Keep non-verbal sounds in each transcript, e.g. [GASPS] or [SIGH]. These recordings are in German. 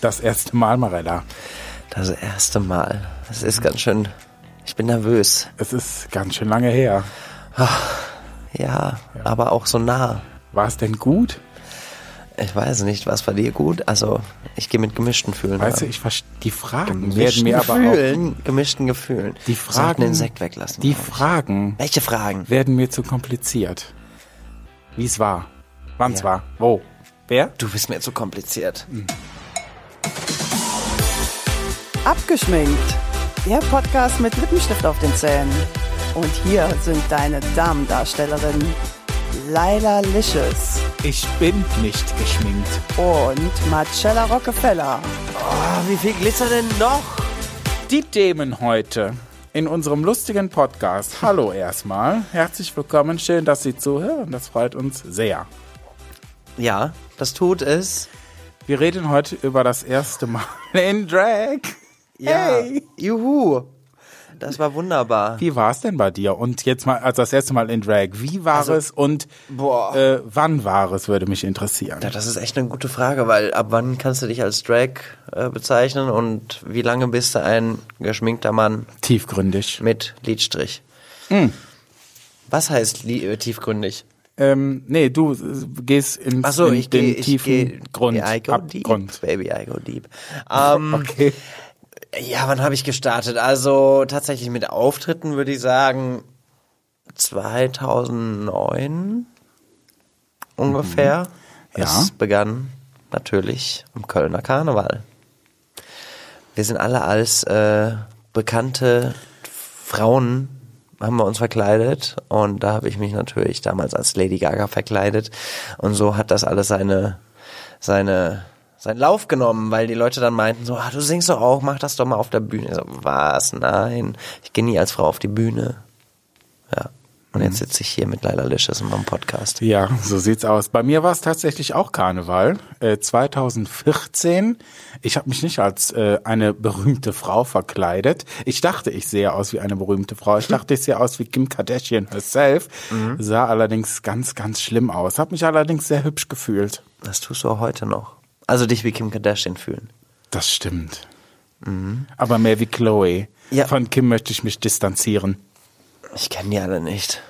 Das erste Mal, Marella. Das erste Mal. Das ist ganz schön. Ich bin nervös. Es ist ganz schön lange her. Ja, aber auch so nah. War es denn gut? Ich weiß nicht, was bei dir gut? Also, ich gehe mit gemischten Fühlen. Weißt du, ran. ich die Fragen werden gemischten mir aber auch Gefühlen, gemischten Gefühlen. die Fragen den Sekt weglassen. Die. Fragen Welche Fragen? werden mir zu kompliziert. Wie es war. Wann es Ja. war. Wo? Wer? Du bist mir zu kompliziert. Abgeschminkt. Der Podcast mit Lippenstift auf den Zähnen. Und hier sind deine Damendarstellerinnen Laila Licious Ich bin nicht geschminkt. und Marcella Rockefeller. Oh, wie viel Glitzer denn noch? Die Themen heute in unserem lustigen Podcast. Hallo erstmal. Herzlich willkommen. Schön, dass Sie zuhören. Das freut uns sehr. Ja, das tut es. Wir reden heute über das erste Mal in Drag. Ja. Hey. Juhu. Das war wunderbar. Wie war es denn bei dir? Und jetzt mal, also das erste Mal in Drag. Wie war Also, es und boah. Äh, wann war es, würde mich interessieren. Ja, das ist echt eine gute Frage, weil ab wann kannst du dich als Drag äh, bezeichnen und wie lange bist du ein geschminkter Mann Tiefgründig. mit Lidstrich? Hm. Was heißt li äh, tiefgründig? Ähm, nee, du äh, gehst ins, Ach so, in ich den ich tiefen gehe, Grund, I go Abgrund. deep, baby, I go deep. Ähm, [LAUGHS] Okay. Ja, wann habe ich gestartet? Also tatsächlich mit Auftritten würde ich sagen 2009 ungefähr. Mhm. Ja. Es begann natürlich im Kölner Karneval. Wir sind alle als äh, bekannte Frauen haben wir uns verkleidet und da habe ich mich natürlich damals als Lady Gaga verkleidet und so hat das alles seine seine seinen Lauf genommen, weil die Leute dann meinten so, ah, du singst doch auch, mach das doch mal auf der Bühne. Ich so, was? Nein, ich gehe nie als Frau auf die Bühne. Ja. Und jetzt sitze ich hier mit Laila Licious in meinem Podcast. Ja, so sieht's aus. Bei mir war es tatsächlich auch Karneval. Äh, 2014. Ich habe mich nicht als äh, eine berühmte Frau verkleidet. Ich dachte, ich sehe aus wie eine berühmte Frau. Ich dachte, ich sehe aus wie Kim Kardashian herself. Sah allerdings ganz, ganz schlimm aus. Hab mich allerdings sehr hübsch gefühlt. Das tust du auch heute noch. Also dich wie Kim Kardashian fühlen. Das stimmt. Aber mehr wie Chloe. Ja. Von Kim möchte ich mich distanzieren. Ich kenne die alle nicht.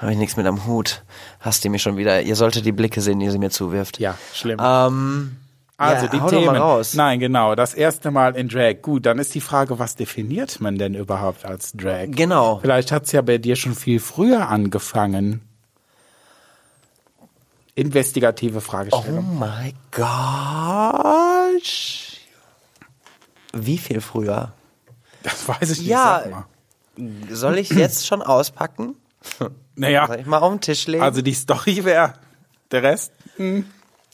Habe ich nichts mit am Hut. Hasst ihr mich schon wieder? Ihr solltet die Blicke sehen, die sie mir zuwirft. Ja, schlimm. Ähm, Also ja, die Themen. Nein, genau. Das erste Mal in Drag. Gut, dann ist die Frage, was definiert man denn überhaupt als Drag? Genau. Vielleicht hat's ja bei dir schon viel früher angefangen. Investigative Oh Fragestellung. my gosh. Wie viel früher? Das weiß ich nicht. Ja. Soll ich jetzt schon auspacken? Naja, Soll ich mal auf den Tisch legen? also die Story wäre der Rest.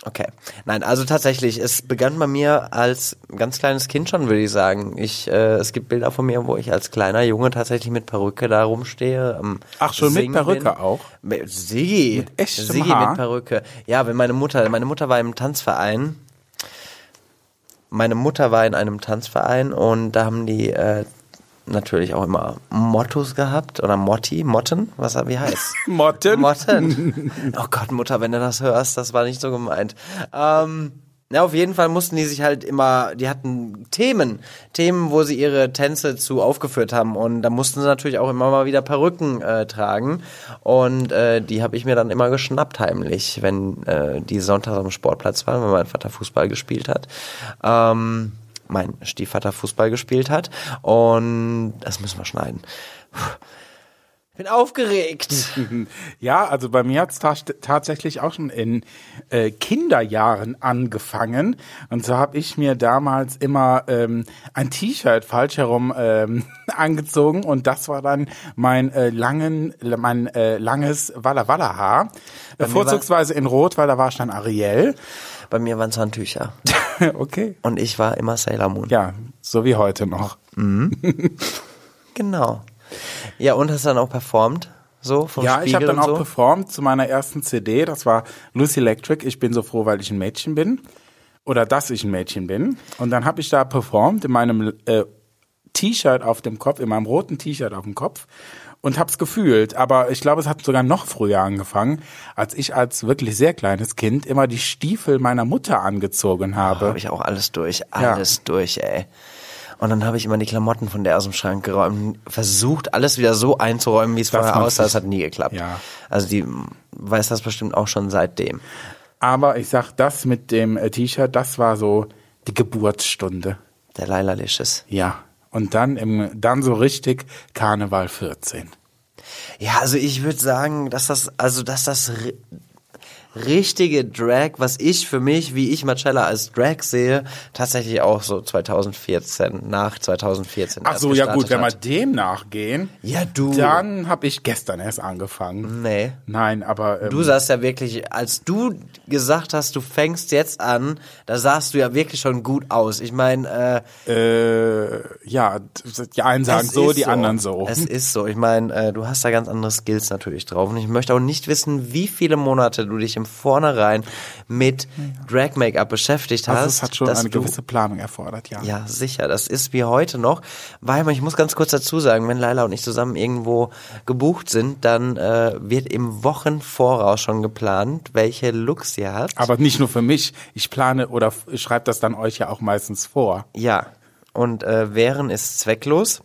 Okay. Nein, also tatsächlich, es begann bei mir als ganz kleines Kind schon, würde ich sagen. Ich, äh, es gibt Bilder von mir, wo ich als kleiner Junge tatsächlich mit Perücke da rumstehe. am Ach, schon mit Perücke bin. auch? Mit Sigi. Mit echtem Sigi Haar? mit Perücke. Ja, wenn meine Mutter, meine Mutter war im Tanzverein. Meine Mutter war in einem Tanzverein und da haben die äh, natürlich auch immer Mottos gehabt oder Motti, Motten, was wie heißt? [LAUGHS] Motten? Motten. [LAUGHS] Oh Gott, Mutter, wenn du das hörst, das war nicht so gemeint. Ähm, ja, auf jeden Fall mussten die sich halt immer, die hatten Themen, Themen, wo sie ihre Tänze zu aufgeführt haben und da mussten sie natürlich auch immer mal wieder Perücken äh, tragen und äh, die habe ich mir dann immer geschnappt heimlich, wenn äh, die sonntags am Sportplatz waren, wenn mein Vater Fußball gespielt hat. Ähm, mein Stiefvater Fußball gespielt hat und das müssen wir schneiden. Bin aufgeregt. [LAUGHS] Ja, also bei mir hat's ta tatsächlich auch schon in äh, Kinderjahren angefangen. Und so habe ich mir damals immer ähm, ein T-Shirt falsch herum ähm, [LAUGHS] angezogen und das war dann mein äh, langen, mein äh, langes Walla Walla Haar. War- Vorzugsweise in Rot, weil da war ich dann Ariel. Bei mir waren es Handtücher. [LAUGHS] [LAUGHS] okay. Und ich war immer Sailor Moon. Ja, so wie heute noch. Genau. Ja, und hast dann auch performt? So vom ja, Spiegel ich habe dann auch so? performt zu meiner ersten CD. Das war Lucy Electric. Ich bin so froh, weil ich ein Mädchen bin. Oder dass ich ein Mädchen bin. Und dann habe ich da performt in meinem äh, T-Shirt auf dem Kopf, in meinem roten T-Shirt auf dem Kopf. Und hab's gefühlt. Aber ich glaube, es hat sogar noch früher angefangen, als ich als wirklich sehr kleines Kind immer die Stiefel meiner Mutter angezogen habe. Habe ich auch alles durch, alles durch, ey. Und dann habe ich immer die Klamotten von der aus dem Schrank geräumt, versucht, alles wieder so einzuräumen, wie es vorher aussah. Es hat nie geklappt. Ja. Also die weiß das bestimmt auch schon seitdem. Aber ich sag, das mit dem äh, T-Shirt, das war so die Geburtsstunde. Der Laila Licious. Ja. Und dann im, dann so richtig Karneval 14. Ja, also ich würde sagen, dass das, also dass das richtige Drag, was ich für mich, wie ich Marcella als Drag sehe, tatsächlich auch so 2014, nach 2014. Ach so, ja gut, wenn wir dem nachgehen, Ja, du. dann habe ich gestern erst angefangen. Nee. Nein, aber ähm, Du sahst ja wirklich, als du gesagt hast, du fängst jetzt an, da sahst du ja wirklich schon gut aus. Ich meine, äh, äh, ja, die einen sagen so, die anderen so. Es ist so. Ich meine, äh, du hast da ganz andere Skills natürlich drauf. Und ich möchte auch nicht wissen, wie viele Monate du dich im Vornherein mit Drag Make-up beschäftigt hast. also es hat schon eine du- gewisse Planung erfordert, ja. Ja, sicher. Das ist wie heute noch. Weil ich muss ganz kurz dazu sagen, wenn Laila und ich zusammen irgendwo gebucht sind, dann äh, wird im Wochenvoraus schon geplant, welche Looks ihr habt. Aber nicht nur für mich. Ich plane oder schreibe das dann euch ja auch meistens vor. Ja. Und äh, Wehren ist zwecklos.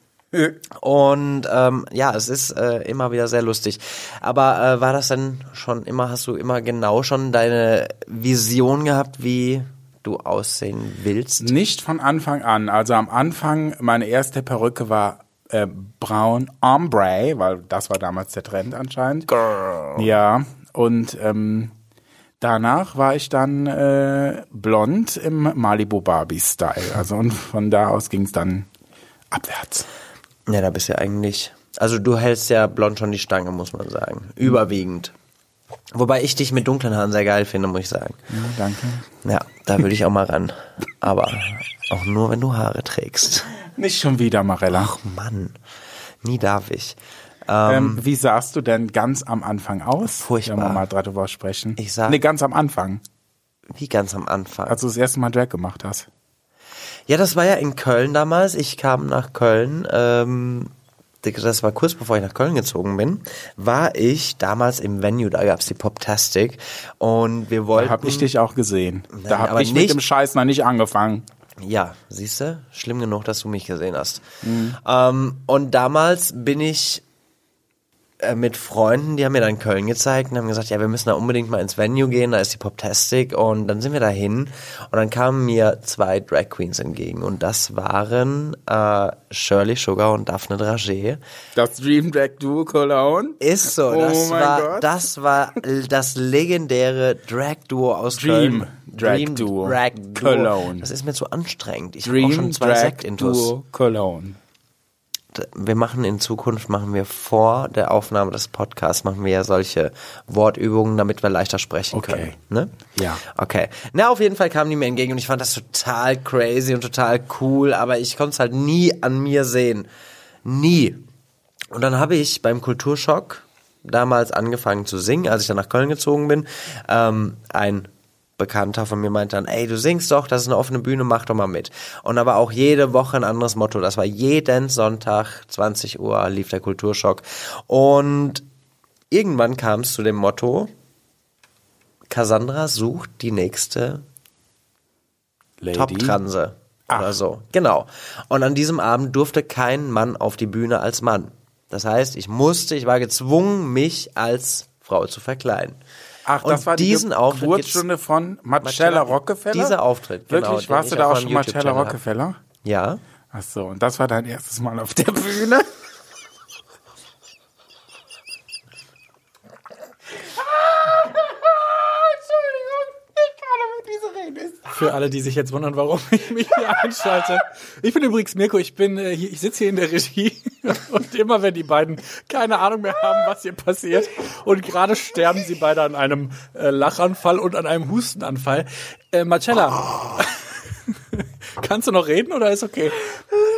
Und ähm, ja, es ist äh, immer wieder sehr lustig. Aber äh, war das denn schon immer, hast du immer genau schon deine Vision gehabt, wie du aussehen willst? Nicht von Anfang an. Also am Anfang, meine erste Perücke war äh, braun ombre, weil das war damals der Trend anscheinend. Girl. Ja, und ähm, danach war ich dann äh, blond im Malibu Barbie-Style. Also und von da aus ging es dann abwärts. Ja, da bist du ja eigentlich. Also du hältst ja blond schon die Stange, muss man sagen. Überwiegend. Wobei ich dich mit dunklen Haaren sehr geil finde, muss ich sagen. Ja, danke. Ja, da würde ich auch mal ran. Aber auch nur, wenn du Haare trägst. Nicht schon wieder, Marella. Ach Mann, nie darf ich. Ähm, wie sahst du denn ganz am Anfang aus? Furchtbar. Wenn wir mal darüber sprechen. Ich sag- Nee, ganz am Anfang, Wie ganz am Anfang. als du das erste Mal Drag gemacht hast. Ja, das war ja in Köln damals. Ich kam nach Köln. Ähm, das war kurz bevor ich nach Köln gezogen bin. War ich damals im Venue, da gab's die Poptastic. Und wir wollten. Da hab ich dich auch gesehen. Nein, da hab aber ich mit nicht- dem Scheiß noch nicht angefangen. Ja, siehst du? Schlimm genug, dass du mich gesehen hast. Mhm. Ähm, und damals bin ich mit Freunden, die haben mir dann Köln gezeigt und haben gesagt, ja, wir müssen da unbedingt mal ins Venue gehen, da ist die Poptastic und dann sind wir dahin und dann kamen mir zwei Drag Queens entgegen und das waren äh, Shirley Sugar und Daphne Dragé. Das Dream Drag Duo Cologne. Ist so, Oh das mein war Gott. das war das legendäre Drag Duo aus Dream Köln. Drag Duo. Drag Duo. Cologne. Das ist mir zu anstrengend. Ich habe auch Dream schon zwei Drag Sektintus. Duo Cologne. Wir machen in Zukunft, machen wir vor der Aufnahme des Podcasts, machen wir ja solche Wortübungen, damit wir leichter sprechen Okay. können. Ne? Ja. Okay. Na, auf jeden Fall kamen die mir entgegen und ich fand das total crazy und total cool, aber ich konnte es halt nie an mir sehen. Nie. Und dann habe ich beim Kulturschock damals angefangen zu singen, als ich dann nach Köln gezogen bin. Ähm, ein Bekannter von mir meinte dann, ey, du singst doch, das ist eine offene Bühne, mach doch mal mit. Und aber auch jede Woche ein anderes Motto. Das war jeden Sonntag, 20 Uhr, lief der Kulturschock. Und irgendwann kam es zu dem Motto, Cassandra sucht die nächste. Top-Transe. Oder so. Genau. Und an diesem Abend durfte kein Mann auf die Bühne als Mann. Das heißt, ich musste, ich war gezwungen, mich als Frau zu verkleiden. Ach, Und das war diesen die Auftritt Geburtsstunde von Marcella Rockefeller? Dieser Auftritt, genau, Wirklich? Warst du da auch schon Marcella. Rockefeller? Ja. Ach so, und das war dein erstes Mal auf der Bühne? Für alle, die sich jetzt wundern, warum ich mich hier einschalte. Ich bin übrigens Mirko, ich bin äh, hier, ich sitze hier in der Regie [LAUGHS] und immer wenn die beiden keine Ahnung mehr haben, was hier passiert und gerade sterben sie beide an einem äh, Lachanfall und an einem Hustenanfall. Äh, Marcella, [LAUGHS] kannst du noch reden oder ist okay?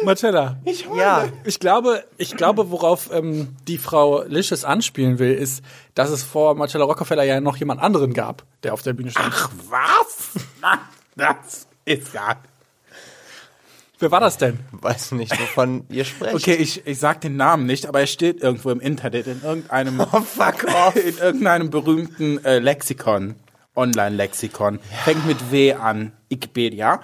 Marcella, ich, Ja. ich glaube, ich glaube, worauf ähm, die Frau Licious anspielen will, ist, dass es vor Marcella Rockefeller ja noch jemand anderen gab, der auf der Bühne stand. Was? Na, das ist ja. Wer war das denn? Weiß nicht, wovon [LAUGHS] ihr sprecht. Okay, ich, ich sag den Namen nicht, aber er steht irgendwo im Internet, in irgendeinem, Oh, fuck off. [LAUGHS] in irgendeinem berühmten äh, Lexikon. Online-Lexikon. Fängt mit W an, Wikipedia.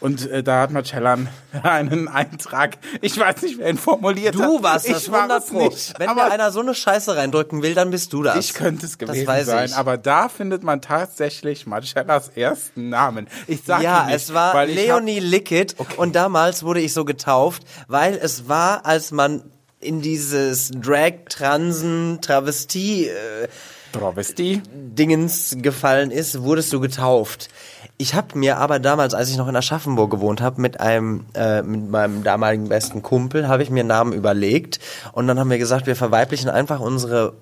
Und äh, da hat Marcella [LAUGHS] einen Eintrag. Ich weiß nicht, wer ihn formuliert hat. Du warst das ich war 100 es Pro. nicht. Wenn aber mir einer so eine Scheiße reindrücken will, dann bist du das. ich könnte es gewesen sein. ich. Aber da findet man tatsächlich Marcellas ersten Namen. Ich sag ja, nicht, es war Leonie Lickett und damals wurde ich so getauft, weil es war, als man in dieses Drag, Transen, Travestie äh, Travestie. Dingens gefallen ist, wurdest du getauft. Ich habe mir aber damals, als ich noch in Aschaffenburg gewohnt habe, mit einem, äh, mit meinem damaligen besten Kumpel, habe ich mir einen Namen überlegt und dann haben wir gesagt, wir verweiblichen einfach unsere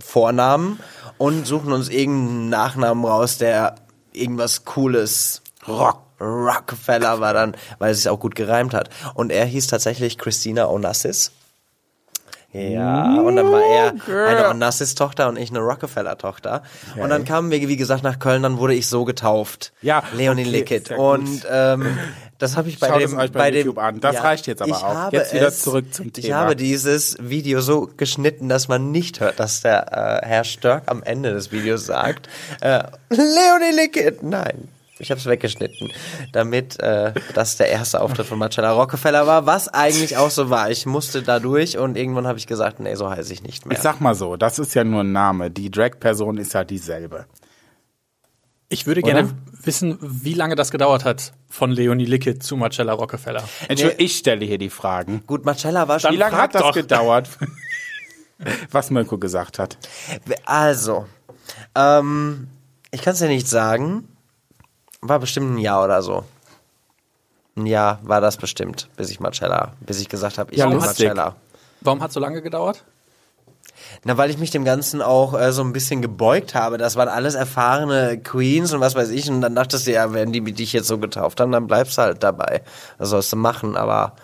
Vornamen und suchen uns irgendeinen Nachnamen raus, der irgendwas Cooles Rock Rockefeller war dann, weil es sich auch gut gereimt hat. Und er hieß tatsächlich Christina Onassis. Ja, und dann war er eine Onassis-Tochter und ich eine Rockefeller-Tochter. Und dann kamen wir, wie gesagt, nach Köln, dann wurde ich so getauft. Ja, Leonie okay, Lickett. Und ähm, das habe ich bei Schaut dem, bei bei dem YouTube an. Das reicht jetzt aber ich auch. Jetzt wieder es, zurück zum Ich Thema. habe dieses Video so geschnitten, dass man nicht hört, dass der äh, Herr Störk am Ende des Videos sagt, äh, Leonie Lickett. Nein. Ich habe es weggeschnitten, damit äh, das der erste Auftritt von Marcella Rockefeller war, was eigentlich auch so war. Ich musste da durch und irgendwann habe ich gesagt, nee, so heiße ich nicht mehr. Ich sag mal so, das ist ja nur ein Name. Die Drag-Person ist ja dieselbe. Ich würde gerne wissen, wie lange das gedauert hat von Leonie Lickett zu Marcella Rockefeller. Entschuldigung, ich stelle hier die Fragen. Gut, Marcella war schon Wie lange hat das doch. gedauert? [LAUGHS] Was Mirko gesagt hat. Also, ähm, ich kann es ja nicht sagen. War bestimmt ein Jahr oder so. Ein Jahr war das bestimmt, bis ich Marcella, bis ich gesagt habe, ich Ja, bin lustig. Marcella. Warum hat es so lange gedauert? Na, weil ich mich dem Ganzen auch äh, so ein bisschen gebeugt habe. Das waren alles erfahrene Queens und was weiß ich. Und dann dachtest du, ja, wenn die dich jetzt so getauft haben, dann bleibst du halt dabei. Das sollst du machen. Aber,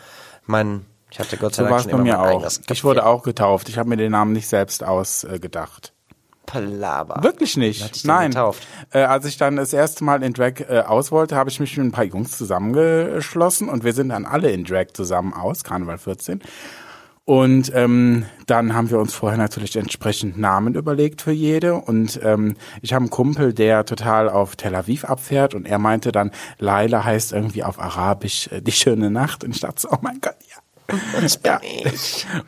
ich mein, ich hatte Gott sei So Dank es schon bei immer mir auch. Ich wurde auch getauft. Ich habe mir den Namen nicht selbst ausgedacht. Palaber. Wirklich nicht. Nein. getauft? Äh, als ich dann das erste Mal in Drag äh, aus wollte, habe ich mich mit ein paar Jungs zusammengeschlossen und wir sind dann alle in Drag zusammen aus, Karneval 14. Und ähm, dann haben wir uns vorher natürlich entsprechend Namen überlegt für jede. Und ähm, ich habe einen Kumpel, der total auf Tel Aviv abfährt und er meinte dann, Laila heißt irgendwie auf Arabisch äh, die schöne Nacht. Und ich dachte so, oh mein Gott, ja. Ja.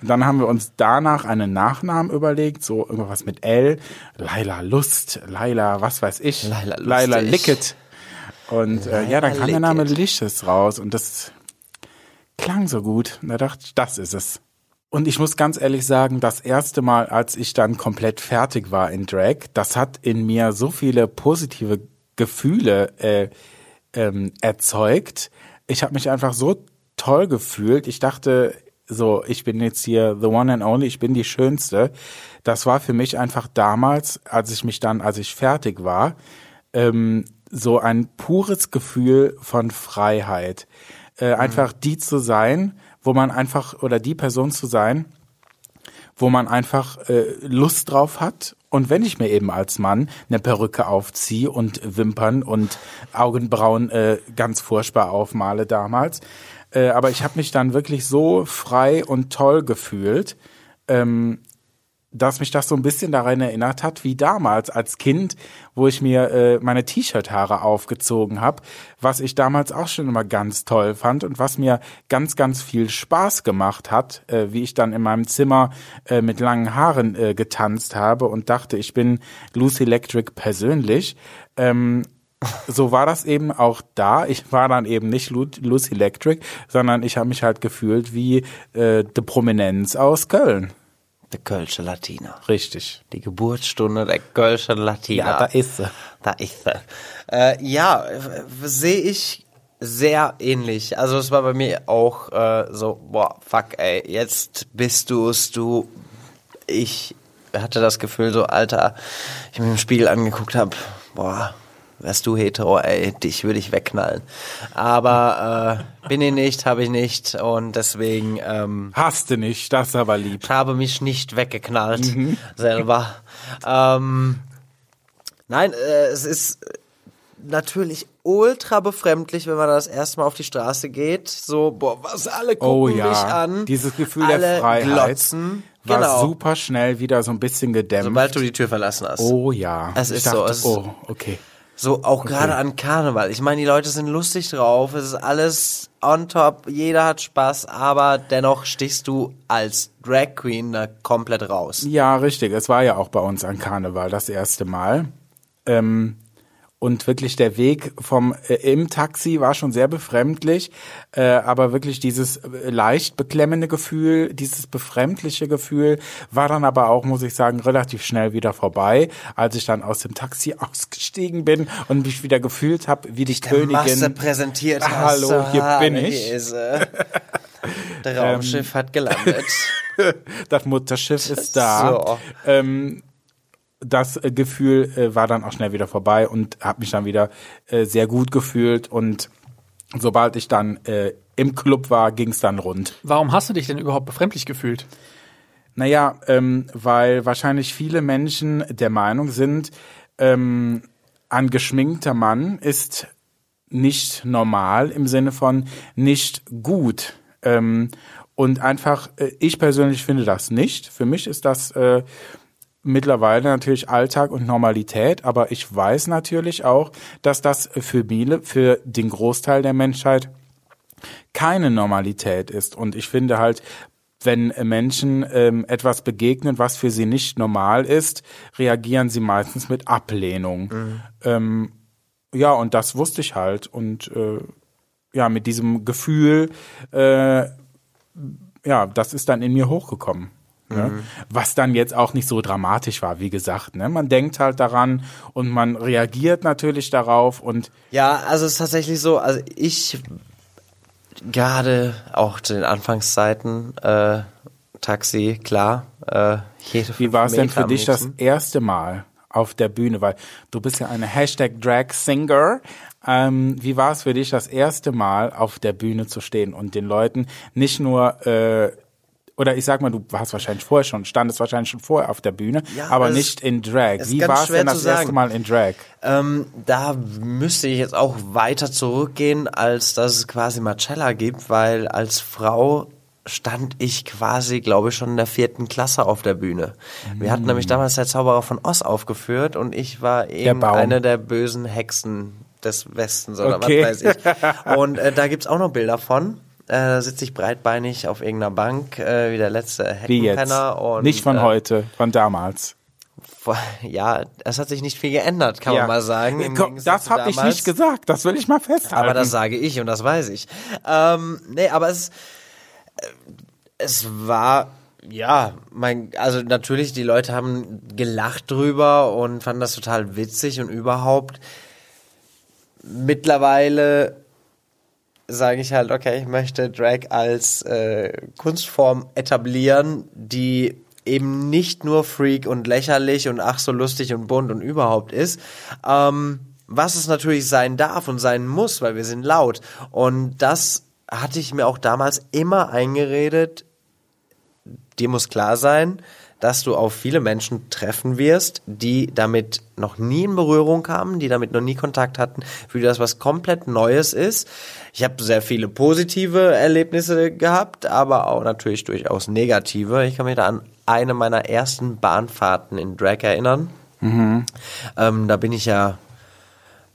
Und dann haben wir uns danach einen Nachnamen überlegt, so irgendwas mit L, Laila Lust, Laila, was weiß ich, Laila Lustig. Laila Licket. Und äh, ja, dann Laila kam der Name Licket. Licious raus und das klang so gut. Und da dachte ich, das ist es. Und ich muss ganz ehrlich sagen, das erste Mal, als ich dann komplett fertig war in Drag, das hat in mir so viele positive Gefühle äh, ähm, erzeugt. Ich habe mich einfach so toll gefühlt. Ich dachte, so, ich bin jetzt hier the one and only, ich bin die Schönste. Das war für mich einfach damals, als ich mich dann, als ich fertig war, ähm, so ein pures Gefühl von Freiheit. Äh, einfach die zu sein, wo man einfach, oder die Person zu sein, wo man einfach äh, Lust drauf hat. Und wenn ich mir eben als Mann eine Perücke aufziehe und Wimpern und Augenbrauen äh, ganz furchtbar aufmale damals, äh, aber ich habe mich dann wirklich so frei und toll gefühlt, ähm, dass mich das so ein bisschen daran erinnert hat, wie damals als Kind, wo ich mir äh, meine T-Shirt-Haare aufgezogen habe, was ich damals auch schon immer ganz toll fand und was mir ganz, ganz viel Spaß gemacht hat, äh, wie ich dann in meinem Zimmer äh, mit langen Haaren äh, getanzt habe und dachte, ich bin Lucy Electric persönlich. Ähm, so war das eben auch da. Ich war dann eben nicht Lu Lucy Electric, sondern ich habe mich halt gefühlt wie äh, die Prominenz aus Köln. Der Kölsche Latina. Richtig. Die Geburtsstunde der Kölsche Latina. Ja, da ist sie. Da ist sie. Äh, ja, sehe ich sehr ähnlich. Also es war bei mir auch äh, so, boah, fuck, ey, jetzt bist du's, du. Ich hatte das Gefühl so, Alter, ich mir im Spiegel angeguckt habe, boah, wärst du hetero, ey, dich würde ich wegknallen. Aber äh, bin ich nicht, habe ich nicht und deswegen ähm, Hast du nicht, das ist aber lieb. ich habe mich nicht weggeknallt selber. Ähm, nein, äh, es ist natürlich ultra befremdlich, wenn man das erste Mal auf die Straße geht. So, boah, was alle gucken Oh mich ja, an. dieses Gefühl alle der Freiheit glotzen. war Genau. super schnell wieder so ein bisschen gedämpft. Sobald du die Tür verlassen hast. oh ja. Es ist so, dachte, es- oh, okay. So auch gerade an Karneval. Ich meine, die Leute sind lustig drauf, es ist alles on top, jeder hat Spaß, aber dennoch stichst du als Drag Queen da komplett raus. Ja, richtig. Es war ja auch bei uns an Karneval das erste Mal. Ähm, und wirklich der Weg vom äh, im Taxi war schon sehr befremdlich, äh, aber wirklich dieses äh, leicht beklemmende Gefühl, dieses befremdliche Gefühl war dann aber auch, muss ich sagen, relativ schnell wieder vorbei, als ich dann aus dem Taxi [LAUGHS] ausgestiegen bin und mich wieder gefühlt habe, wie die Der Masse Königin. präsentiert Ah, hast. hallo, hier Ah, bin ich. Ist, äh, der [LAUGHS] Raumschiff hat gelandet. [LAUGHS] das Mutterschiff ist da. So. Ähm, das äh, Gefühl äh, war dann auch schnell wieder vorbei und habe mich dann wieder äh, sehr gut gefühlt und sobald ich dann äh, im Club war, ging es dann rund. Warum hast du dich denn überhaupt befremdlich gefühlt? Naja, ähm, weil wahrscheinlich viele Menschen der Meinung sind, ähm, ein geschminkter Mann ist nicht normal im Sinne von nicht gut. Ähm, und einfach, äh, ich persönlich finde das nicht. Für mich ist das äh, mittlerweile natürlich Alltag und Normalität, aber ich weiß natürlich auch, dass das für viele, für den Großteil der Menschheit keine Normalität ist. Und ich finde halt, wenn Menschen ähm, etwas begegnen, was für sie nicht normal ist, reagieren sie meistens mit Ablehnung. Ähm, ja, und das wusste ich halt. Und äh, ja, mit diesem Gefühl, äh, ja, das ist dann in mir hochgekommen. Ne? Was dann jetzt auch nicht so dramatisch war, wie gesagt. Ne? Man denkt halt daran und man reagiert natürlich darauf und Ja, also es ist tatsächlich so, also ich gerade auch zu den Anfangszeiten, äh, Taxi, klar, äh, jede Wie war es denn für dich das erste Mal auf der Bühne? Weil du bist ja eine Hashtag Drag Singer. Ähm, wie war es für dich das erste Mal auf der Bühne zu stehen und den Leuten nicht nur äh, oder ich sag mal, du warst wahrscheinlich vorher schon, standest wahrscheinlich schon vorher auf der Bühne, Ja, aber es- nicht in Drag. es Wie war es denn das erste. Mal in Drag? Ähm, da müsste ich jetzt auch weiter zurückgehen, als dass es quasi Marcella gibt, weil als Frau stand ich quasi, glaube ich, schon in der vierten Klasse auf der Bühne. Wir hatten nämlich damals der Zauberer von Oz aufgeführt und ich war eben eine der bösen Hexen des Westens oder Okay. was weiß ich. [LAUGHS] Und äh, da gibt's auch noch Bilder von. Äh, da sitze ich breitbeinig auf irgendeiner Bank, äh, wie der letzte Wie jetzt? Heckenpenner. Und, nicht von äh, heute, von damals. [LAUGHS] Ja, es hat sich nicht viel geändert, kann Ja. man mal sagen. Das habe ich nicht gesagt, das will ich mal festhalten. Aber das sage ich und das weiß ich. Ähm, nee, aber es, äh, es war, ja, mein, also natürlich, die Leute haben gelacht drüber und fanden das total witzig und überhaupt. Mittlerweile sage ich halt, okay, ich möchte Drag als äh, Kunstform etablieren, die eben nicht nur freak und lächerlich und ach so lustig und bunt und überhaupt ist. Ähm, was es natürlich sein darf und sein muss, weil wir sind laut. Und das hatte ich mir auch damals immer eingeredet, dir muss klar sein, dass du auf viele Menschen treffen wirst, die damit noch nie in Berührung kamen, die damit noch nie Kontakt hatten, für die das was komplett Neues ist. Ich habe sehr viele positive Erlebnisse gehabt, aber auch natürlich durchaus negative. Ich kann mich da an eine meiner ersten Bahnfahrten in Drag erinnern. Ähm, da bin ich ja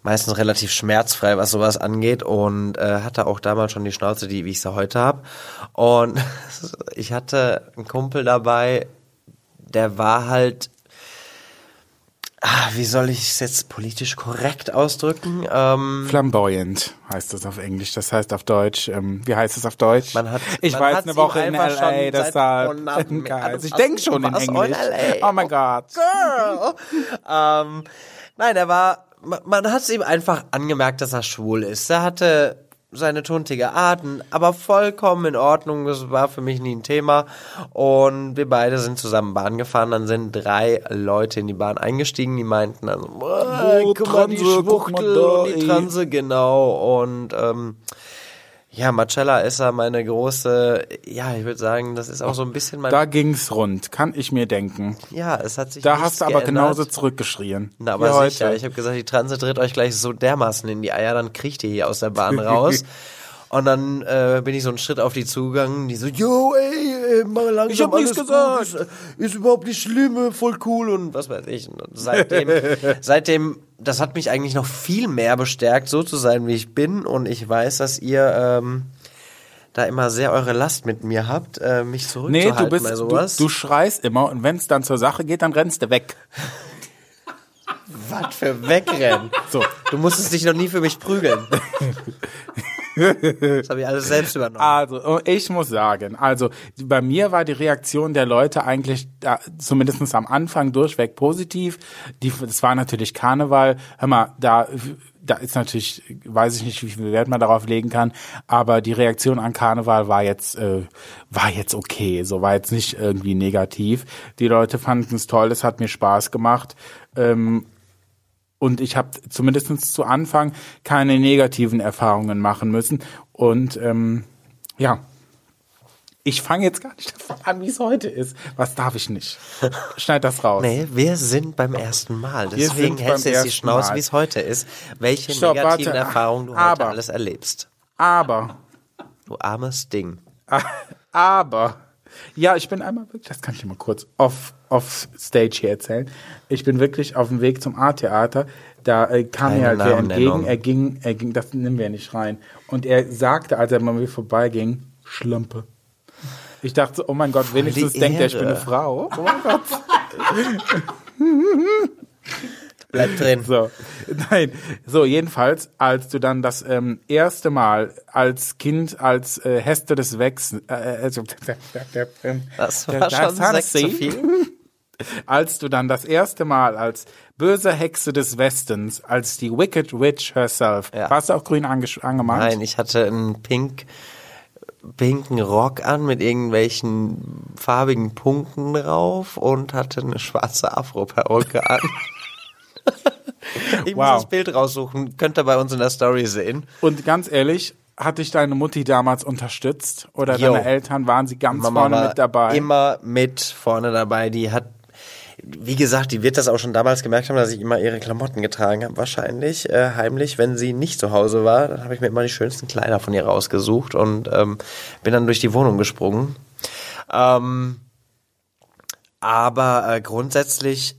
meistens relativ schmerzfrei, was sowas angeht und äh, hatte auch damals schon die Schnauze, die wie ich sie heute habe. Und [LAUGHS] ich hatte einen Kumpel dabei, der war halt, ah, wie soll ich es jetzt politisch korrekt ausdrücken? Ähm, Flamboyant heißt das auf Englisch. Das heißt auf Deutsch, ähm, wie heißt es auf Deutsch? Man hat- ich man war jetzt eine Woche in LA, das [LAUGHS] geil. Also, Ich denke schon in Englisch. Oh mein Gott. Girl. ähm, nein, er war, man, man hat es ihm einfach angemerkt, dass er schwul ist. Er hatte seine tuntige Arten, aber vollkommen in Ordnung. Das war für mich nie ein Thema. Und wir beide sind zusammen Bahn gefahren. Dann sind drei Leute in die Bahn eingestiegen, die meinten dann, oh, guck mal, die Schwuchtel die ey." Transe, genau. Und ähm, Ja, Marcella ist ja meine große, ja, ich würde sagen, das ist auch so ein bisschen mein, Da ging's rund, kann ich mir denken. ja, es hat sich Da hast du aber geändert. genauso zurückgeschrien. Na, aber wie heute. sicher. Ich habe gesagt, die Transe dreht euch gleich so dermaßen in die Eier, dann kriegt ihr hier aus der Bahn [LAUGHS] raus. Und dann äh, bin ich so einen Schritt auf die zugegangen, die so, yo, ey, ey mal langsam Ich hab nichts gesagt. Gut, ist, ist überhaupt nicht schlimm, äh, voll cool und was weiß ich. Und seitdem, [LAUGHS] seitdem, das hat mich eigentlich noch viel mehr bestärkt, so zu sein, wie ich bin. Und ich weiß, dass ihr ähm, da immer sehr eure Last mit mir habt, äh, mich Nee, zurückzuhalten du bist, bei du, sowas. du schreist immer und wenn es dann zur Sache geht, dann rennst du weg. was für wegrennen. So. Du musstest dich noch nie für mich prügeln. [LAUGHS] Das habe ich alles selbst [LAUGHS] übernommen. Also, und ich muss sagen, also bei mir war die Reaktion der Leute eigentlich da, zumindest am Anfang durchweg positiv. Die, das war natürlich Karneval. Hör mal, da, da ist natürlich, weiß ich nicht, wie viel Wert man darauf legen kann, aber die Reaktion an Karneval war jetzt, äh, war jetzt okay. So war jetzt nicht irgendwie negativ. Die Leute fanden es toll, es hat mir Spaß gemacht. Ähm, und ich habe zumindest zu Anfang keine negativen Erfahrungen machen müssen. Und ähm, ja, ich fange jetzt gar nicht [LAUGHS] davon an, wie es heute ist. Was darf ich nicht? [LAUGHS] Schneid das raus. Nee, wir sind beim ersten Mal. Deswegen hältst du jetzt die Schnauze, wie es heute ist. Welche Stopp, negativen warte. Erfahrungen du heute Aber- alles erlebst. Aber, Du armes Ding. [LAUGHS] aber, ja, ich bin einmal wirklich, das kann ich dir mal kurz off, off Stage hier erzählen. Ich bin wirklich auf dem Weg zum A-Theater. Da äh, kam Keine mir halt wer Namennennung. entgegen. Er ging, er ging, das nehmen wir nicht rein. Und er sagte, als er mal mir vorbeiging, Schlampe. Ich dachte, so, oh mein Gott, wenigstens denkt er, ich bin eine Frau. Oh mein Gott. [LAUGHS] Bleib drin. So, nein. So, jedenfalls, als du dann das ähm, erste Mal als Kind, als äh, Heste des Wechsels, äh, also, [LAUGHS] Das war schon sechs zu viel. [LAUGHS] als du dann das erste Mal als böse Hexe des Westens, als die Wicked Witch herself, Ja. warst du auch grün ange angemalt? Nein, ich hatte einen pink, pinken Rock an mit irgendwelchen farbigen Punkten drauf und hatte eine schwarze Afro-Perücke an. [LAUGHS] ich muss Wow. das Bild raussuchen. Könnt ihr bei uns in der Story sehen. Und ganz ehrlich, hat dich deine Mutti damals unterstützt? Oder Jo. deine Eltern, waren sie ganz Mama vorne mit dabei? Immer mit vorne dabei. Die hat, wie gesagt, die wird das auch schon damals gemerkt haben, dass ich immer ihre Klamotten getragen habe, wahrscheinlich äh, heimlich, wenn sie nicht zu Hause war. Dann habe ich mir immer die schönsten Kleider von ihr rausgesucht und ähm, bin dann durch die Wohnung gesprungen. Ähm, aber äh, grundsätzlich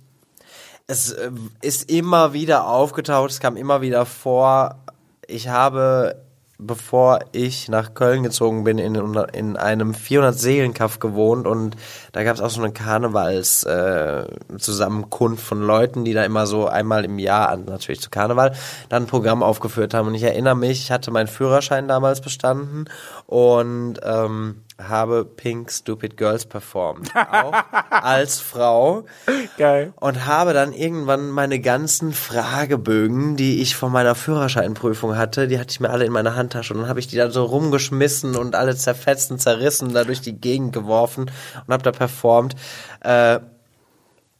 es äh, ist immer wieder aufgetaucht, es kam immer wieder vor. Ich habe, bevor ich nach Köln gezogen bin, in, in einem 400-Seelen-Kaff gewohnt und da gab es auch so eine Karnevals-Zusammenkunft von Leuten, die da immer so einmal im Jahr, natürlich zu Karneval, dann ein Programm aufgeführt haben. Und ich erinnere mich, ich hatte meinen Führerschein damals bestanden und ähm, habe Pink Stupid Girls performt. Auch [LAUGHS] als Frau. Geil. Und habe dann irgendwann meine ganzen Fragebögen, die ich von meiner Führerscheinprüfung hatte, die hatte ich mir alle in meiner Handtasche und dann habe ich die dann so rumgeschmissen und alle zerfetzt und zerrissen, da durch die Gegend geworfen und habe da performt. Äh,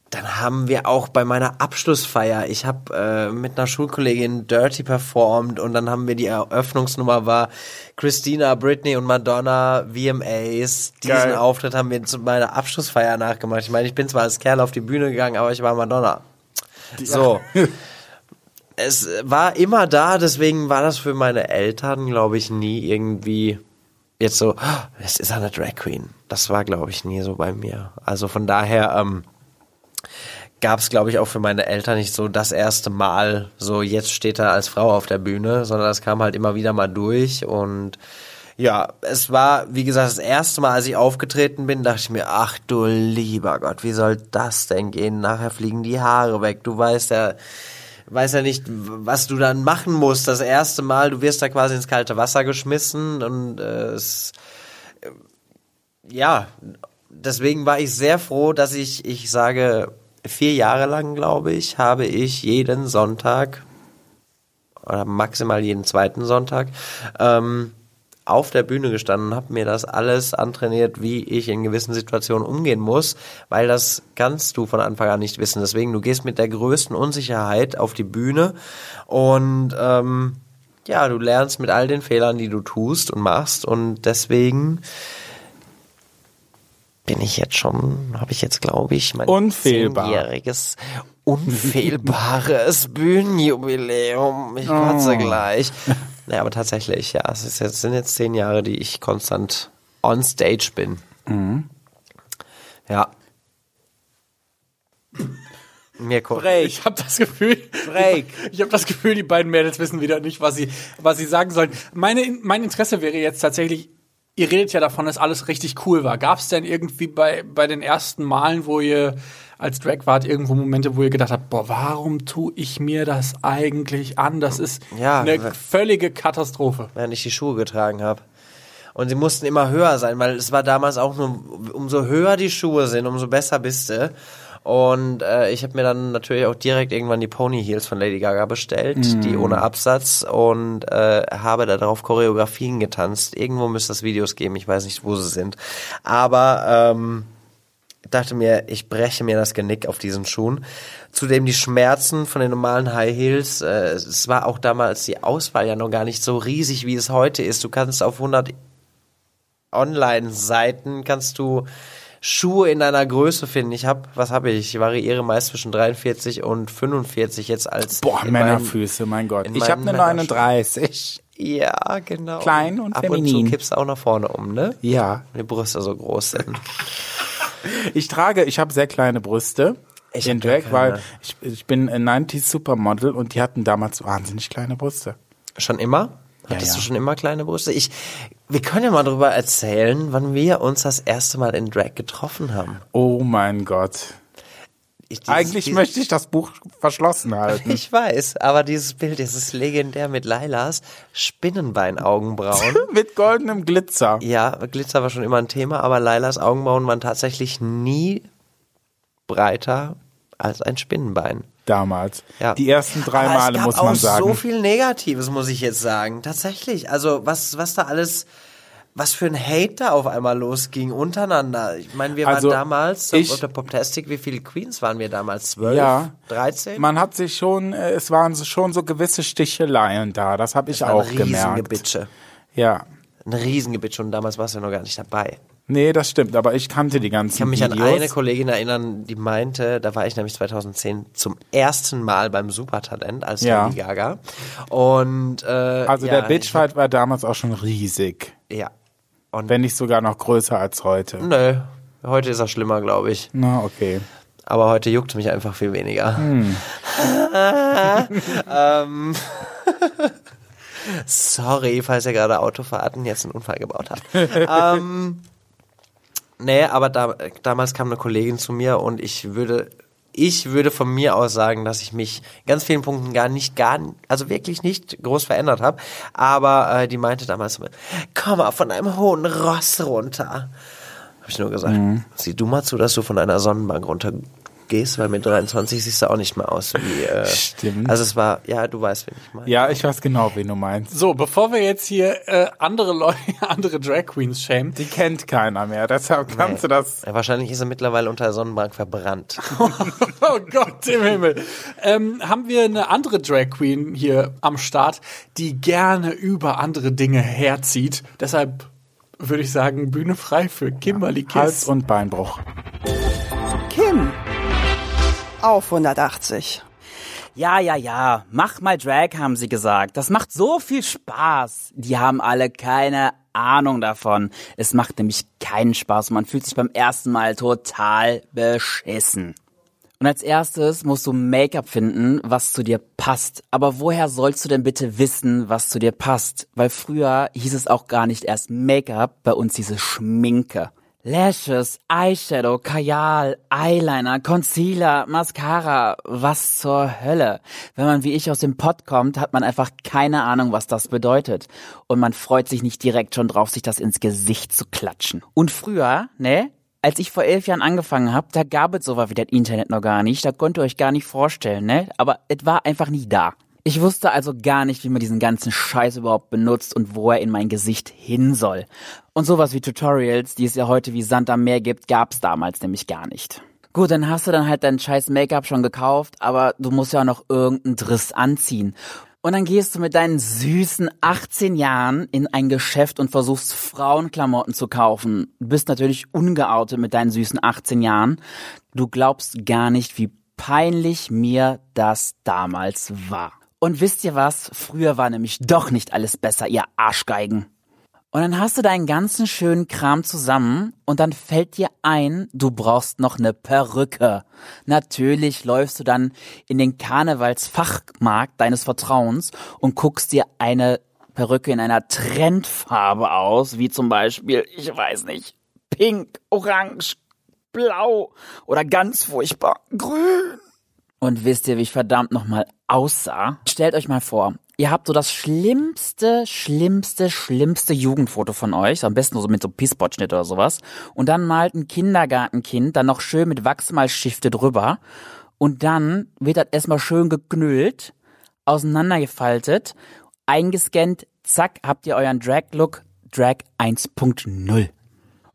dann haben wir auch bei meiner Abschlussfeier, ich habe äh, mit einer Schulkollegin Dirty performt und dann haben wir die Eröffnungsnummer war Christina, Britney und Madonna VMAs. Diesen Geil. Auftritt haben wir zu meiner Abschlussfeier nachgemacht. Ich meine, ich bin zwar als Kerl auf die Bühne gegangen, aber ich war Madonna. So. [LAUGHS] es war immer da, deswegen war das für meine Eltern, glaube ich, nie irgendwie jetzt so, "Ah, [GASPS] es ist eine Drag Queen. Das war, glaube ich, nie so bei mir. Also von daher, ähm, gab es, glaube ich, auch für meine Eltern nicht so das erste Mal, so jetzt steht er als Frau auf der Bühne, sondern das kam halt immer wieder mal durch und ja, es war, wie gesagt, das erste Mal, als ich aufgetreten bin, dachte ich mir, ach du lieber Gott, wie soll das denn gehen? Nachher fliegen die Haare weg. Du weißt ja, weißt ja nicht, was du dann machen musst. Das erste Mal, du wirst da quasi ins kalte Wasser geschmissen und äh, es ja, deswegen war ich sehr froh, dass ich, ich sage, vier Jahre lang, glaube ich, habe ich jeden Sonntag oder maximal jeden zweiten Sonntag ähm, auf der Bühne gestanden und habe mir das alles antrainiert, wie ich in gewissen Situationen umgehen muss, weil das kannst du von Anfang an nicht wissen. Deswegen, du gehst mit der größten Unsicherheit auf die Bühne und ähm, ja, du lernst mit all den Fehlern, die du tust und machst und deswegen bin ich jetzt schon, habe ich jetzt, glaube ich, mein Unfehlbar. zehnjähriges, unfehlbares [LAUGHS] Bühnenjubiläum. Ich kotze Oh. gleich. Ja, aber tatsächlich, ja, es ist jetzt, sind jetzt zehn Jahre, die ich konstant on stage bin. Mhm. Ja. Mirko. Ich habe das Gefühl, Break. [LAUGHS] ich habe das Gefühl, die beiden Mädels wissen wieder nicht, was sie, was sie sagen sollen. Meine, mein Interesse wäre jetzt tatsächlich, ihr redet ja davon, dass alles richtig cool war. Gab es denn irgendwie bei, bei den ersten Malen, wo ihr als Drag wart, irgendwo Momente, wo ihr gedacht habt, boah, warum tue ich mir das eigentlich an? Das ist Ja, eine völlige Katastrophe. während ich die Schuhe getragen habe. Und sie mussten immer höher sein, weil es war damals auch nur, umso höher die Schuhe sind, umso besser bist du. Und äh, ich habe mir dann natürlich auch direkt irgendwann die Pony Heels von Lady Gaga bestellt, die ohne Absatz und äh, habe darauf Choreografien getanzt. Irgendwo müsste es Videos geben, ich weiß nicht, wo sie sind. Aber ähm, dachte mir, ich breche mir das Genick auf diesen Schuhen. Zudem die Schmerzen von den normalen High Heels. Äh, es war auch damals die Auswahl ja noch gar nicht so riesig, wie es heute ist. Du kannst auf 100 Online-Seiten kannst du Schuhe in deiner Größe finden. Ich habe, was habe ich? Ich variiere meist zwischen 43 und 45 jetzt als Boah, Männerfüße, mein Gott. Ich habe eine Männerschuhen. [LAUGHS] 39. Ja, genau. Klein und Ab feminin. und zu kippst du auch nach vorne um, ne? Ja. Wenn die Brüste so groß sind. Ich trage, ich habe sehr kleine Brüste. Ich in Drag, weil ich, ich bin ein 90s Supermodel und die hatten damals wahnsinnig kleine Brüste. Schon immer? Hattest ja. du schon immer kleine Brüste? Ich, wir können ja mal drüber erzählen, wann wir uns das erste Mal in Drag getroffen haben. Oh mein Gott. Ich, dieses- Eigentlich dieses- möchte ich das Buch verschlossen halten. [LAUGHS] Ich weiß, aber dieses Bild, ist legendär mit Lailas Spinnenbeinaugenbrauen. [LAUGHS] Mit goldenem Glitzer. ja, Glitzer war schon immer ein Thema, aber Lailas Augenbrauen waren tatsächlich nie breiter als ein Spinnenbein. Damals. Ja. Die ersten drei Aber Male muss man auch sagen. so viel Negatives, muss ich jetzt sagen. Tatsächlich. Also was, was da alles, was für ein Hate da auf einmal losging untereinander. Ich meine, wir Also, waren damals ich- auf der Poptastic. Wie viele Queens waren wir damals? Zwölf? Ja. 13? Man hat sich schon, äh, es waren schon so gewisse Sticheleien da. Das habe ich auch gemerkt. Riesengebitsche. Ja. Ein Riesengebitsche und damals warst du ja noch gar nicht dabei. Nee, das stimmt, aber ich kannte die ganzen Ich kann mich Videos. an eine Kollegin erinnern, die meinte, da war ich nämlich 2010 zum ersten Mal beim Supertalent als Ja. Lady Gaga. Und äh, also ja, der Bitchfight war damals auch schon riesig. Ja. Und Wenn nicht sogar noch größer als heute. nö, heute ist er schlimmer, glaube ich. Na, okay. Aber heute juckt mich einfach viel weniger. Hm. [LAUGHS] ähm, [LAUGHS] sorry, falls ihr gerade Autofahrten jetzt einen Unfall gebaut habt. [LAUGHS] ähm, nee, aber da, damals kam eine Kollegin zu mir und ich würde, ich würde von mir aus sagen, dass ich mich ganz vielen Punkten gar nicht, gar, also wirklich nicht groß verändert habe. Aber äh, die meinte damals zu mir, komm mal von einem hohen Ross runter. Habe ich nur gesagt, Mhm. sieh du mal zu, dass du von einer Sonnenbank runtergehst, weil mit 23 siehst du auch nicht mehr aus wie. Äh, Stimmt. Also es war, ja, du weißt, wen ich meine. Ja, ich weiß genau, wen du meinst. So, bevor wir jetzt hier äh, andere Leute, [LAUGHS] andere Drag Queens schämen, Die kennt keiner mehr, deshalb kannst du das. Ja, wahrscheinlich ist er mittlerweile unter der Sonnenbank verbrannt. [LAUGHS] oh Gott im Himmel, ähm, haben wir eine andere Drag Queen hier am Start, die gerne über andere Dinge herzieht. Deshalb würde ich sagen, Bühne frei für Kimberly Hals- Kiss. und Beinbruch. Kim auf 180. Ja, ja, ja, mach mal Drag, haben sie gesagt. Das macht so viel Spaß. Die haben alle keine Ahnung davon. Es macht nämlich keinen Spaß man fühlt sich beim ersten Mal total beschissen. Und als erstes musst du Make-up finden, was zu dir passt. Aber woher sollst du denn bitte wissen, was zu dir passt? Weil früher hieß es auch gar nicht erst Make-up, bei uns hieß es Schminke. Lashes, Eyeshadow, Kajal, Eyeliner, Concealer, Mascara, was zur Hölle. Wenn man wie ich aus dem Pott kommt, hat man einfach keine Ahnung, was das bedeutet. Und man freut sich nicht direkt schon drauf, sich das ins Gesicht zu klatschen. Und früher, ne, als ich vor elf Jahren angefangen habe, da gab es sowas wie das Internet noch gar nicht. Da könnt ihr euch gar nicht vorstellen, ne? Aber es war einfach nie da. Ich wusste also gar nicht, wie man diesen ganzen Scheiß überhaupt benutzt und wo er in mein Gesicht hin soll. Und sowas wie Tutorials, die es ja heute wie Sand am Meer gibt, gab's damals nämlich gar nicht. Gut, dann hast du dann halt dein scheiß Make-up schon gekauft, aber du musst ja auch noch irgendeinen Driss anziehen. Und dann gehst du mit deinen süßen 18 Jahren in ein Geschäft und versuchst Frauenklamotten zu kaufen. Du bist natürlich ungeoutet mit deinen süßen 18 Jahren. Du glaubst gar nicht, wie peinlich mir das damals war. Und wisst ihr was? Früher war nämlich doch nicht alles besser, ihr Arschgeigen. Und dann hast du deinen ganzen schönen Kram zusammen und dann fällt dir ein, du brauchst noch eine Perücke. Natürlich läufst du dann in den Karnevalsfachmarkt deines Vertrauens und guckst dir eine Perücke in einer Trendfarbe aus, wie zum Beispiel, ich weiß nicht, pink, orange, blau oder ganz furchtbar grün. Und wisst ihr, wie ich verdammt nochmal aussah? Stellt euch mal vor, ihr habt so das schlimmste, schlimmste, schlimmste Jugendfoto von euch, am besten so mit so Pisspotschnitt oder sowas. Und dann malt ein Kindergartenkind dann noch schön mit Wachsmalstifte drüber. Und dann wird das erstmal schön geknüllt, auseinandergefaltet, eingescannt, zack, habt ihr euren Drag-Look, Drag 1.0.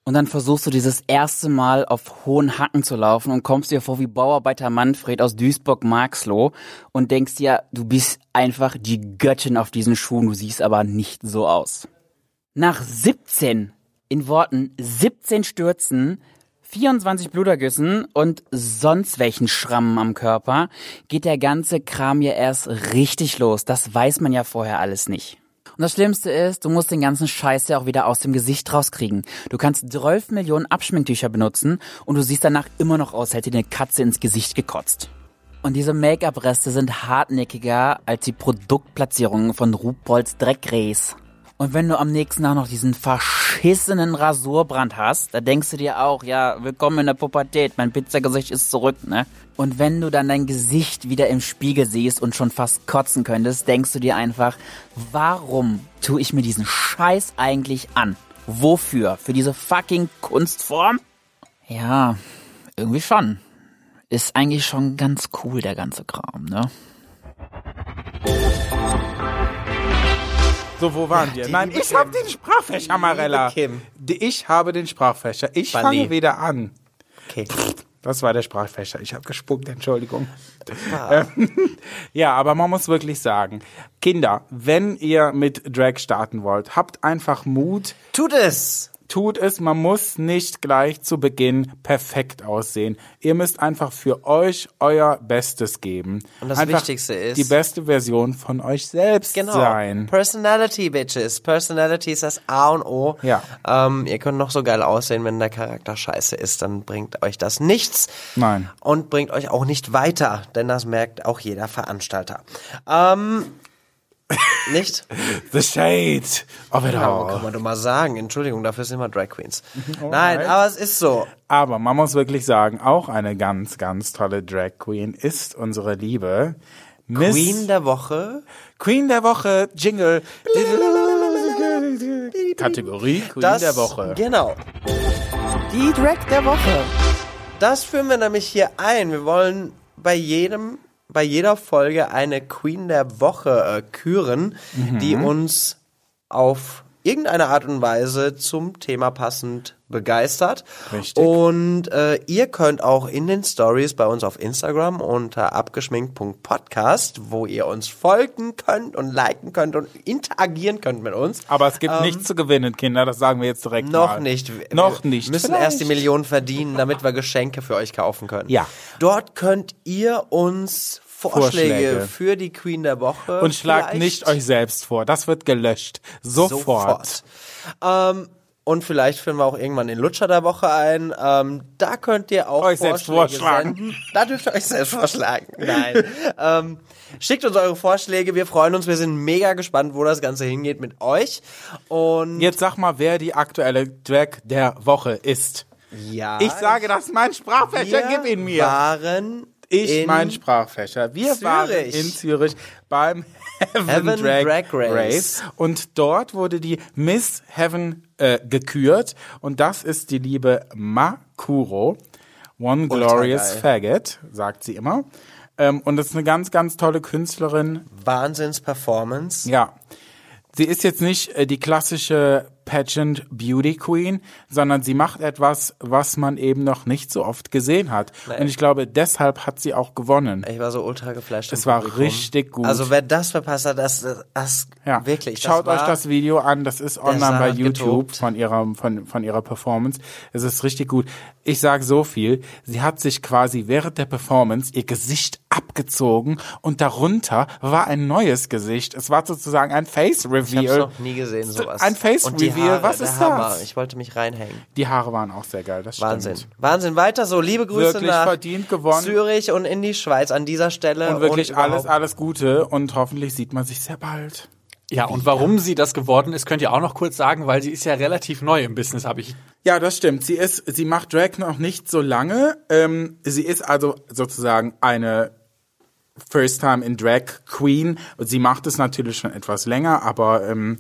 Und dann versuchst du dieses erste Mal auf hohen Hacken zu laufen und kommst dir vor wie Bauarbeiter Manfred aus Duisburg-Marxloh und denkst dir, du bist einfach die Göttin auf diesen Schuhen, du siehst aber nicht so aus. Nach 17, in Worten 17 Stürzen, 24 Blutergüssen und sonst welchen Schrammen am Körper, geht der ganze Kram ja erst richtig los. Das weiß man ja vorher alles nicht. Und das Schlimmste ist, du musst den ganzen Scheiß ja auch wieder aus dem Gesicht rauskriegen. Du kannst 12 Millionen Abschminktücher benutzen und du siehst danach immer noch aus, hätte dir eine Katze ins Gesicht gekotzt. Und diese Make-up-Reste sind hartnäckiger als die Produktplatzierungen von RuPaul's Drag Race. Und wenn du am nächsten Tag noch diesen verschissenen Rasurbrand hast, da denkst du dir auch, ja, willkommen in der Pubertät, mein Pizzagesicht ist zurück, ne? Und wenn du dann dein Gesicht wieder im Spiegel siehst und schon fast kotzen könntest, denkst du dir einfach, warum tue ich mir diesen Scheiß eigentlich an? Wofür? Für diese fucking Kunstform? Ja, irgendwie schon. Ist eigentlich schon ganz cool, der ganze Kram, ne? So, wo waren wir? die Nein, ich habe den Sprachfächer, Marella. Ich habe den Sprachfächer. Ich Bali. fange wieder an. Okay. Das war der Sprachfächer. Ich habe gespuckt, Entschuldigung. [LAUGHS] Ähm, ja, aber man muss wirklich sagen, Kinder, wenn ihr mit Drag starten wollt, habt einfach Mut, Tut es! Tut es. Man muss nicht gleich zu Beginn perfekt aussehen. Ihr müsst einfach für euch euer Bestes geben. Und das einfach Wichtigste ist- die beste Version von euch selbst Genau. sein. Personality, Bitches. Personality ist das A und O. Ja. Ähm, ihr könnt noch so geil aussehen, wenn der Charakter scheiße ist, dann bringt euch das nichts. Nein. Und bringt euch auch nicht weiter, denn das merkt auch jeder Veranstalter. Ähm, nicht? The Shade of it all. kann man doch mal sagen. Entschuldigung, dafür sind wir Drag Queens. [LAUGHS] Nein, aber es ist so. Aber man muss wirklich sagen, auch eine ganz, ganz tolle Drag Queen ist unsere Liebe Miss Queen der Woche. Queen der Woche, Jingle. Kategorie Queen Das, der Woche. Genau. Die Drag der Woche. Das führen wir nämlich hier ein. Wir wollen bei jedem, bei jeder Folge eine Queen der Woche äh, küren, die uns auf irgendeine Art und Weise zum Thema passend begeistert. Richtig. Und äh, ihr könnt auch in den Stories bei uns auf Instagram unter abgeschminkt.podcast, wo ihr uns folgen könnt und liken könnt und interagieren könnt mit uns. Aber es gibt nichts zu gewinnen, Kinder, das sagen wir jetzt direkt Ähm, Noch mal. nicht. Wir- Noch wir nicht. müssen Vielleicht. erst die Millionen verdienen, damit wir Geschenke für euch kaufen können. Ja. Dort könnt ihr uns Vorschläge, Vorschläge. für die Queen der Woche. Und schlagt vielleicht nicht euch selbst vor. Das wird gelöscht. Sofort. sofort. Ähm, und vielleicht führen wir auch irgendwann den Lutscher der Woche ein. Ähm, da könnt ihr auch Euch selbst Vorschläge vorschlagen. senden. Da dürft ihr euch selbst vorschlagen. Nein. [LAUGHS] ähm, schickt uns eure Vorschläge. Wir freuen uns. Wir sind mega gespannt, wo das Ganze hingeht mit euch. Und Jetzt sag mal, wer die aktuelle Drag der Woche ist. ja, Ich sage, das ist mein Sprachfächer, gib ihn mir. waren Ich in mein Sprachfächer. Wir waren Zürich. in Zürich beim Heaven, Heaven Drag, Drag Race. Race. und dort wurde die Miss Heaven äh, gekürt und das ist die liebe Makuro. One Glorious Faggot, sagt sie immer. Ähm, und das ist eine ganz, ganz tolle Künstlerin. Wahnsinns-Performance. Ja. Sie ist jetzt nicht äh, die klassische Pageant Beauty Queen, sondern sie macht etwas, was man eben noch nicht so oft gesehen hat. Und ich glaube, deshalb hat sie auch gewonnen. Ich war so ultra geflasht. Es war Publikum. richtig gut. Also wer das verpasst hat, das, das Ja, wirklich. Schaut das euch das Video an. Das ist online bei YouTube getobt. von ihrer von von ihrer Performance. Es ist richtig gut. Ich sage so viel. Sie hat sich quasi während der Performance ihr Gesicht abgezogen und darunter war ein neues Gesicht. Es war sozusagen ein Face Ich hab's Reveal. noch nie gesehen, sowas. Ein Face Und Reveal. Haare, Was ist Hammer. das? Ich wollte mich reinhängen. Die Haare waren auch sehr geil. Das Wahnsinn. stimmt. Wahnsinn. Weiter so. Liebe Grüße Wirklich nach verdient gewonnen. Zürich und in die Schweiz an dieser Stelle. Und wirklich überhaupt- alles alles Gute und hoffentlich sieht man sich sehr bald. Ja, und warum sie das geworden ist, könnt ihr auch noch kurz sagen, weil sie ist ja relativ neu im Business, habe ich. Ja, das stimmt. Sie ist, sie macht Drag noch nicht so lange. Ähm, sie ist also sozusagen eine First Time in Drag Queen. Sie macht es natürlich schon etwas länger, aber ähm,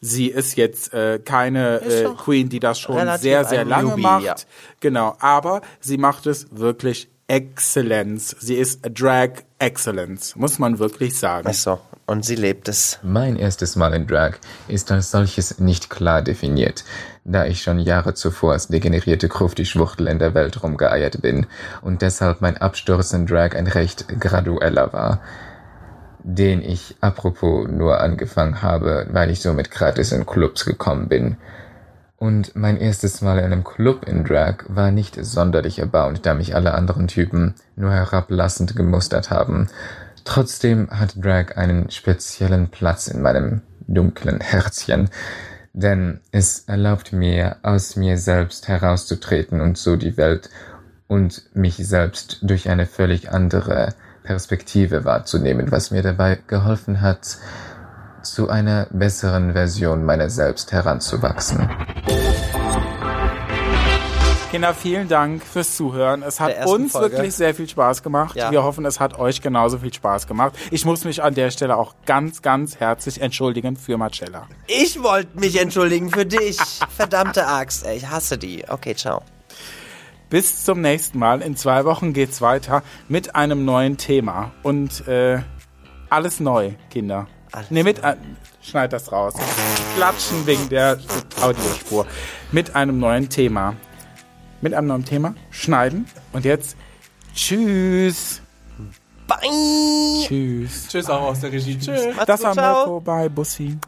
sie ist jetzt äh, keine äh, Queen, die das schon sehr, sehr lange Newbie, macht. ja. Genau, aber sie macht es wirklich Exzellenz. Sie ist Drag Excellence, muss man wirklich sagen. Ist so. Und sie lebt es. Mein erstes Mal in Drag ist als solches nicht klar definiert, da ich schon Jahre zuvor als degenerierte Krufti-Schwuchtel in der Welt rumgeeiert bin und deshalb mein Absturz in Drag ein recht gradueller war, den ich apropos nur angefangen habe, weil ich somit gratis in Clubs gekommen bin. Und mein erstes Mal in einem Club in Drag war nicht sonderlich erbauend, da mich alle anderen Typen nur herablassend gemustert haben. Trotzdem hat Drag einen speziellen Platz in meinem dunklen Herzchen, denn es erlaubt mir, aus mir selbst herauszutreten und so die Welt und mich selbst durch eine völlig andere Perspektive wahrzunehmen, was mir dabei geholfen hat, zu einer besseren Version meiner selbst heranzuwachsen. Kinder, vielen Dank fürs Zuhören. Es hat uns Folge. wirklich sehr viel Spaß gemacht. Ja. Wir hoffen, es hat euch genauso viel Spaß gemacht. Ich muss mich an der Stelle auch ganz, ganz herzlich entschuldigen für Marcella. Ich wollte mich entschuldigen für dich. Verdammte Axt, ey. Ich hasse die. Okay, ciao. Bis zum nächsten Mal. In zwei Wochen geht's weiter mit einem neuen Thema. Und äh, alles neu, Kinder. Alles nee, mit, äh, schneid das raus. Klatschen wegen der Audiospur. Mit einem neuen Thema. Mit einem neuen Thema. Schneiden. Und jetzt tschüss. Bye. Tschüss. Tschüss auch aus der Regie. Tschüss. Macht's Das gut, war. Mirko bei Bussi.